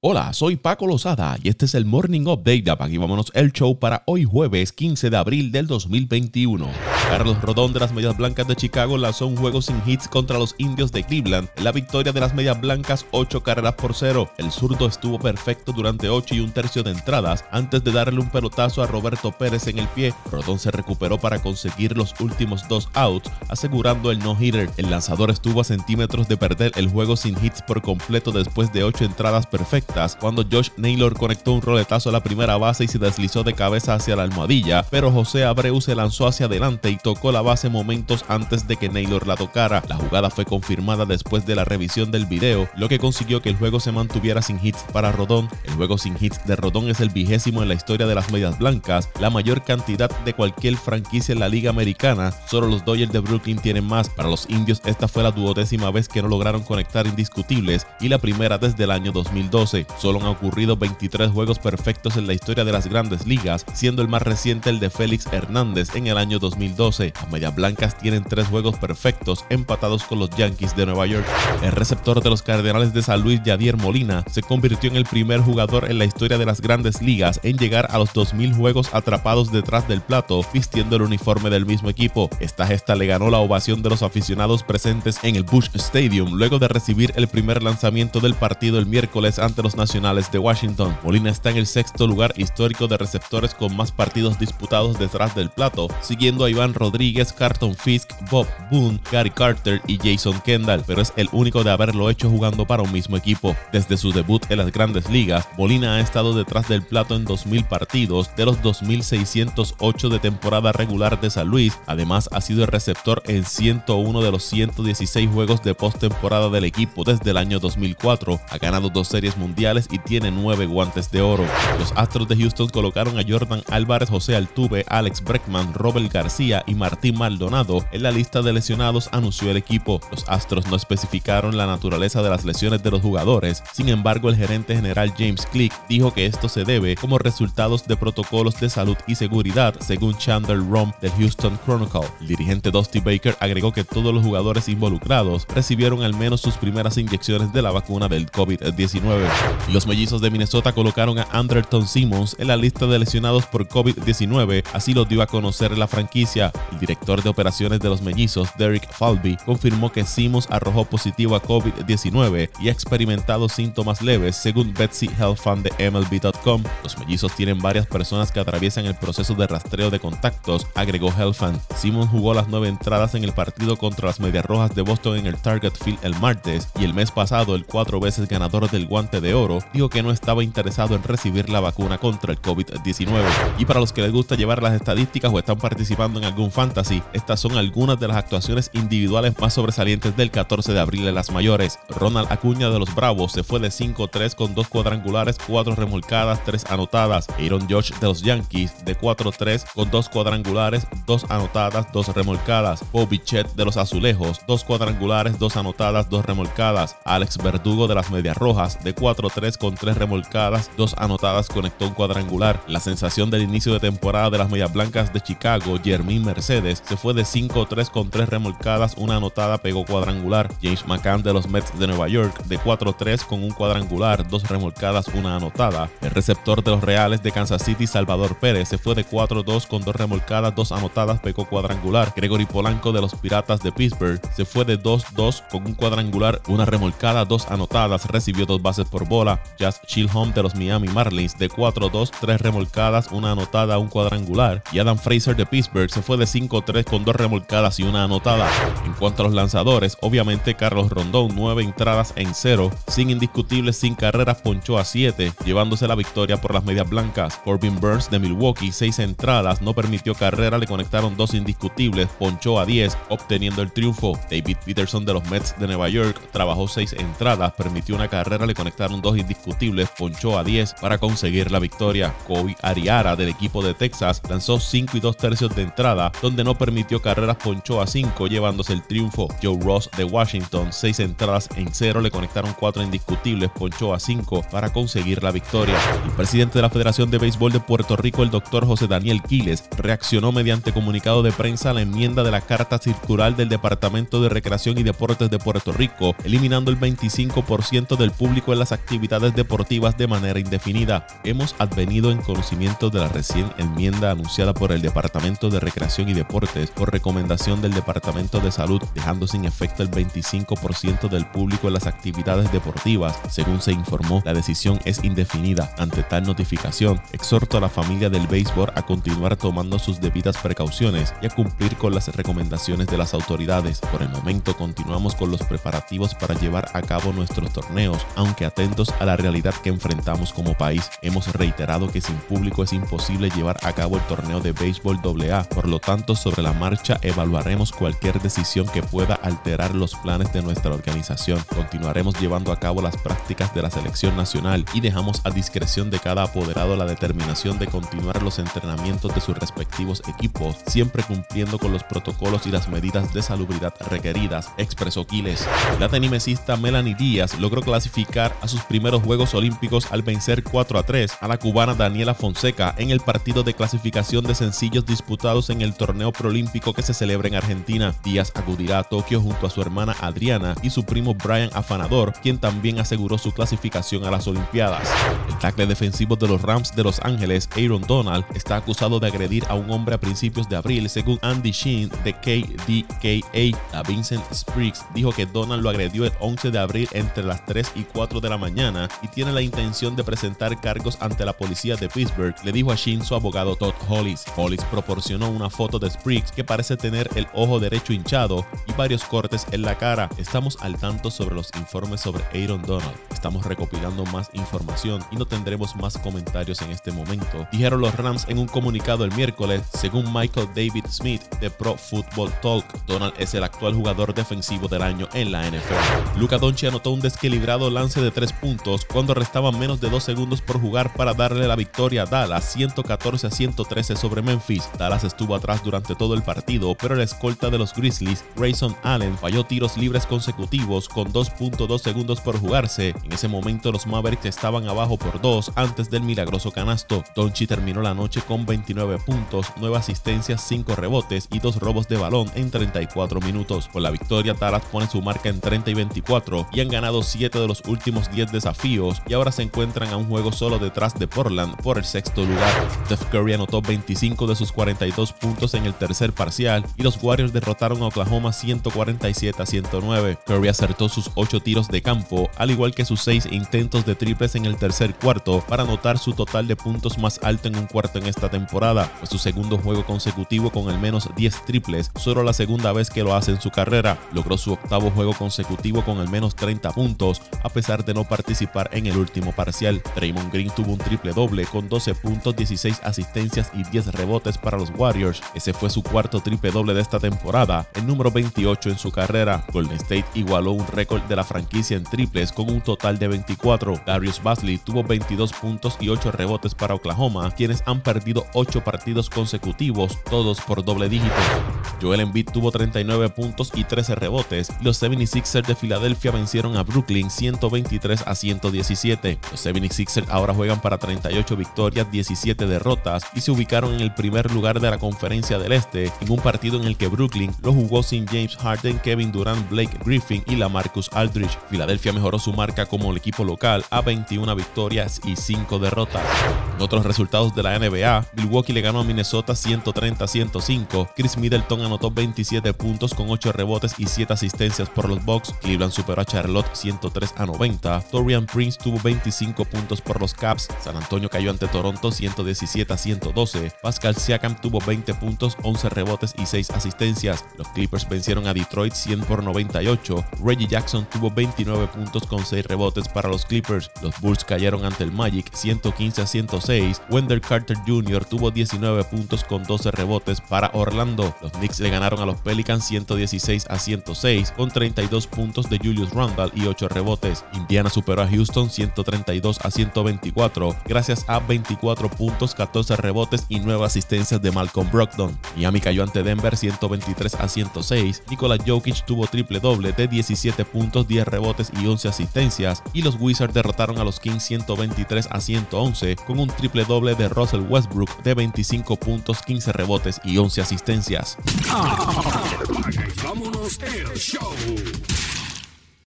Hola, soy Paco Lozada y este es el Morning Update de Aquí Vámonos el Show para hoy jueves 15 de abril del 2021. Carlos Rodón de las Medias Blancas de Chicago lanzó un juego sin hits contra los indios de Cleveland la victoria de las Medias Blancas 8 carreras por 0. El zurdo estuvo perfecto durante 8 y un tercio de entradas antes de darle un pelotazo a Roberto Pérez en el pie. Rodón se recuperó para conseguir los últimos dos outs, asegurando el no-hitter. El lanzador estuvo a centímetros de perder el juego sin hits por completo después de 8 entradas perfectas cuando Josh Naylor conectó un roletazo a la primera base y se deslizó de cabeza hacia la almohadilla, pero José Abreu se lanzó hacia adelante y tocó la base momentos antes de que Naylor la tocara. La jugada fue confirmada después de la revisión del video, lo que consiguió que el juego se mantuviera sin hits para Rodón. El juego sin hits de Rodón es el vigésimo en la historia de las medias blancas, la mayor cantidad de cualquier franquicia en la liga americana. Solo los Dodgers de Brooklyn tienen más. Para los indios esta fue la duodécima vez que no lograron conectar indiscutibles y la primera desde el año 2012. Solo han ocurrido 23 juegos perfectos en la historia de las grandes ligas, siendo el más reciente el de Félix Hernández en el año 2012. Las Medias Blancas tienen tres juegos perfectos empatados con los Yankees de Nueva York. El receptor de los Cardenales de San Luis, Yadier Molina, se convirtió en el primer jugador en la historia de las grandes ligas en llegar a los 2.000 juegos atrapados detrás del plato vistiendo el uniforme del mismo equipo. Esta gesta le ganó la ovación de los aficionados presentes en el Bush Stadium luego de recibir el primer lanzamiento del partido el miércoles ante los nacionales de Washington. Molina está en el sexto lugar histórico de receptores con más partidos disputados detrás del plato, siguiendo a Iván Rodríguez, Carton Fisk, Bob Boone, Gary Carter y Jason Kendall, pero es el único de haberlo hecho jugando para un mismo equipo. Desde su debut en las grandes ligas, Molina ha estado detrás del plato en 2.000 partidos de los 2.608 de temporada regular de San Luis. Además, ha sido el receptor en 101 de los 116 juegos de postemporada del equipo desde el año 2004. Ha ganado dos series mundiales y tiene nueve guantes de oro. Los Astros de Houston colocaron a Jordan Álvarez, José Altuve, Alex Breckman, Robert García y Martín Maldonado en la lista de lesionados, anunció el equipo. Los Astros no especificaron la naturaleza de las lesiones de los jugadores, sin embargo el gerente general James Click dijo que esto se debe como resultados de protocolos de salud y seguridad, según Chandler Rom del Houston Chronicle. El dirigente Dusty Baker agregó que todos los jugadores involucrados recibieron al menos sus primeras inyecciones de la vacuna del COVID-19. Los mellizos de Minnesota colocaron a Anderton Simmons en la lista de lesionados por COVID-19, así lo dio a conocer la franquicia. El director de operaciones de los mellizos, Derek Falby, confirmó que Simmons arrojó positivo a COVID-19 y ha experimentado síntomas leves, según Betsy Health Fan de MLB.com. Los mellizos tienen varias personas que atraviesan el proceso de rastreo de contactos, agregó Fan. Simmons jugó las nueve entradas en el partido contra las Medias Rojas de Boston en el Target Field el martes y el mes pasado el cuatro veces ganador del guante de Oro dijo que no estaba interesado en recibir la vacuna contra el COVID-19. Y para los que les gusta llevar las estadísticas o están participando en algún fantasy, estas son algunas de las actuaciones individuales más sobresalientes del 14 de abril en las mayores. Ronald Acuña de los Bravos se fue de 5-3 con dos cuadrangulares, cuatro remolcadas, tres anotadas. Aaron Josh de los Yankees de 4-3 con dos cuadrangulares, dos anotadas, dos remolcadas. Bobby Chet de los Azulejos, dos cuadrangulares, dos anotadas, dos remolcadas. Alex Verdugo de las Medias Rojas de 4 4-3 con 3 remolcadas, 2 anotadas, conectó un cuadrangular. La sensación del inicio de temporada de las Medias Blancas de Chicago, Jermín Mercedes, se fue de 5-3 con 3 remolcadas, una anotada, pegó cuadrangular. James McCann de los Mets de Nueva York, de 4-3 con un cuadrangular, 2 remolcadas, una anotada. El receptor de los Reales de Kansas City, Salvador Pérez, se fue de 4-2 con 2 remolcadas, 2 anotadas, pegó cuadrangular. Gregory Polanco de los Piratas de Pittsburgh se fue de 2-2 con un cuadrangular, una remolcada, 2 anotadas, recibió 2 bases por bola. Jazz Home de los Miami Marlins de 4-2, 3 remolcadas, una anotada, un cuadrangular. Y Adam Fraser de Pittsburgh se fue de 5-3 con 2 remolcadas y una anotada. En cuanto a los lanzadores, obviamente Carlos Rondón, 9 entradas en 0, sin indiscutibles, sin carreras, ponchó a 7, llevándose la victoria por las medias blancas. Corbin Burns de Milwaukee, 6 entradas, no permitió carrera, le conectaron 2 indiscutibles, ponchó a 10, obteniendo el triunfo. David Peterson de los Mets de Nueva York trabajó 6 entradas, permitió una carrera, le conectaron dos indiscutibles, ponchó a 10 para conseguir la victoria. Kobe Ariara del equipo de Texas lanzó 5 y 2 tercios de entrada, donde no permitió carreras, ponchó a 5, llevándose el triunfo. Joe Ross de Washington, 6 entradas en 0, le conectaron 4 indiscutibles, ponchó a 5 para conseguir la victoria. El presidente de la Federación de Béisbol de Puerto Rico, el doctor José Daniel Quiles, reaccionó mediante comunicado de prensa a la enmienda de la Carta Circular del Departamento de Recreación y Deportes de Puerto Rico, eliminando el 25% del público en las actividades deportivas de manera indefinida. Hemos advenido en conocimiento de la recién enmienda anunciada por el Departamento de Recreación y Deportes por recomendación del Departamento de Salud, dejando sin efecto el 25% del público en las actividades deportivas. Según se informó, la decisión es indefinida. Ante tal notificación, exhorto a la familia del béisbol a continuar tomando sus debidas precauciones y a cumplir con las recomendaciones de las autoridades. Por el momento continuamos con los preparativos para llevar a cabo nuestros torneos, aunque atentos a la realidad que enfrentamos como país. Hemos reiterado que sin público es imposible llevar a cabo el torneo de béisbol AA, por lo tanto sobre la marcha evaluaremos cualquier decisión que pueda alterar los planes de nuestra organización. Continuaremos llevando a cabo las prácticas de la selección nacional y dejamos a discreción de cada apoderado la determinación de continuar los entrenamientos de sus respectivos equipos, siempre cumpliendo con los protocolos y las medidas de salubridad requeridas, expresó Quiles. La tenimesista Melanie Díaz logró clasificar a sus primeros Juegos Olímpicos al vencer 4 a 3 a la cubana Daniela Fonseca en el partido de clasificación de sencillos disputados en el torneo proolímpico que se celebra en Argentina. Díaz acudirá a Tokio junto a su hermana Adriana y su primo Brian Afanador, quien también aseguró su clasificación a las Olimpiadas. El tackle defensivo de los Rams de Los Ángeles, Aaron Donald, está acusado de agredir a un hombre a principios de abril, según Andy Sheen de KDKA. A Vincent Spriggs dijo que Donald lo agredió el 11 de abril entre las 3 y 4 de la mañana y tiene la intención de presentar cargos ante la policía de Pittsburgh, le dijo a Sheen su abogado Todd Hollis. Hollis proporcionó una foto de Spriggs que parece tener el ojo derecho hinchado y varios cortes en la cara. Estamos al tanto sobre los informes sobre Aaron Donald. Estamos recopilando más información y no tendremos más comentarios en este momento, dijeron los Rams en un comunicado el miércoles, según Michael David Smith de Pro Football Talk. Donald es el actual jugador defensivo del año en la NFL. Luca Doncic anotó un desequilibrado lance de 3 puntos cuando restaban menos de 2 segundos por jugar para darle la victoria a Dallas 114 a 113 sobre Memphis. Dallas estuvo atrás durante todo el partido, pero la escolta de los Grizzlies, Grayson Allen, falló tiros libres consecutivos con 2.2 segundos por jugarse. En ese momento los Mavericks estaban abajo por 2 antes del milagroso canasto. Donchi terminó la noche con 29 puntos, 9 asistencias, 5 rebotes y 2 robos de balón en 34 minutos. Con la victoria, Dallas pone su marca en 30 y 24 y han ganado 7 de los últimos 10 desafíos y ahora se encuentran a un juego solo detrás de Portland por el sexto lugar. Steph Curry anotó 25 de sus 42 puntos en el tercer parcial y los Warriors derrotaron a Oklahoma 147 a 109. Curry acertó sus 8 tiros de campo, al igual que sus 6 intentos de triples en el tercer cuarto para anotar su total de puntos más alto en un cuarto en esta temporada. Fue su segundo juego consecutivo con al menos 10 triples, solo la segunda vez que lo hace en su carrera. Logró su octavo juego consecutivo con al menos 30 puntos, a pesar de no participar en el último parcial. Draymond Green tuvo un triple doble con 12 puntos, 16 asistencias y 10 rebotes para los Warriors. Ese fue su cuarto triple doble de esta temporada, el número 28 en su carrera. Golden State igualó un récord de la franquicia en triples con un total de 24. Darius Basley tuvo 22 puntos y 8 rebotes para Oklahoma, quienes han perdido 8 partidos consecutivos, todos por doble dígito. Joel Embiid tuvo 39 puntos y 13 rebotes. Los 76ers de Filadelfia vencieron a Brooklyn 123 a 117. Los 76ers ahora juegan para 38 victorias, 17 derrotas y se ubicaron en el primer lugar de la conferencia del Este en un partido en el que Brooklyn lo jugó sin James Harden, Kevin Durant, Blake Griffin y la Marcus Aldridge. Filadelfia mejoró su marca como el equipo local a 21 victorias y 5 derrotas. En otros resultados de la NBA, Milwaukee le ganó a Minnesota 130 a 105. Chris Middleton anotó 27 puntos con 8 rebotes y 7 asistencias por los Bucks. Cleveland superó a Charlotte 103 a 90. Torian Prince tuvo 25 puntos por los Caps. San Antonio cayó ante Toronto 117 a 112. Pascal Siakam tuvo 20 puntos, 11 rebotes y 6 asistencias. Los Clippers vencieron a Detroit 100 por 98. Reggie Jackson tuvo 29 puntos con 6 rebotes para los Clippers. Los Bulls cayeron ante el Magic 115 a 106. Wendell Carter Jr. tuvo 19 puntos con 12 rebotes para Orlando. Los Knicks le ganaron a los Pelicans 116 a 106 con 32 puntos de Julius Randle y 8 rebotes. Indiana superó a Houston 132 a 124 gracias a 24 puntos, 14 rebotes y 9 asistencias de Malcolm Brogdon. Boston. Miami cayó ante Denver 123 a 106. Nikola Jokic tuvo triple doble de 17 puntos, 10 rebotes y 11 asistencias. Y los Wizards derrotaron a los Kings 123 a 111 con un triple doble de Russell Westbrook de 25 puntos, 15 rebotes y 11 asistencias. vámonos el show.